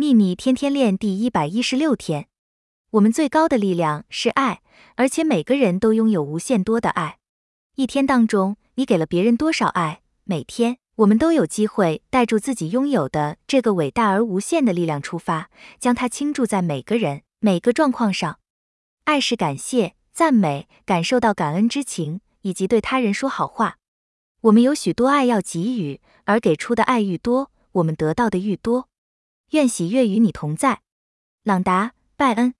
秘密天天练第一百一十六天，我们最高的力量是爱，而且每个人都拥有无限多的爱。一天当中，你给了别人多少爱？每天，我们都有机会带住自己拥有的这个伟大而无限的力量出发，将它倾注在每个人、每个状况上。爱是感谢、赞美，感受到感恩之情，以及对他人说好话。我们有许多爱要给予，而给出的爱愈多，我们得到的愈多。愿喜悦与你同在，朗达·拜恩。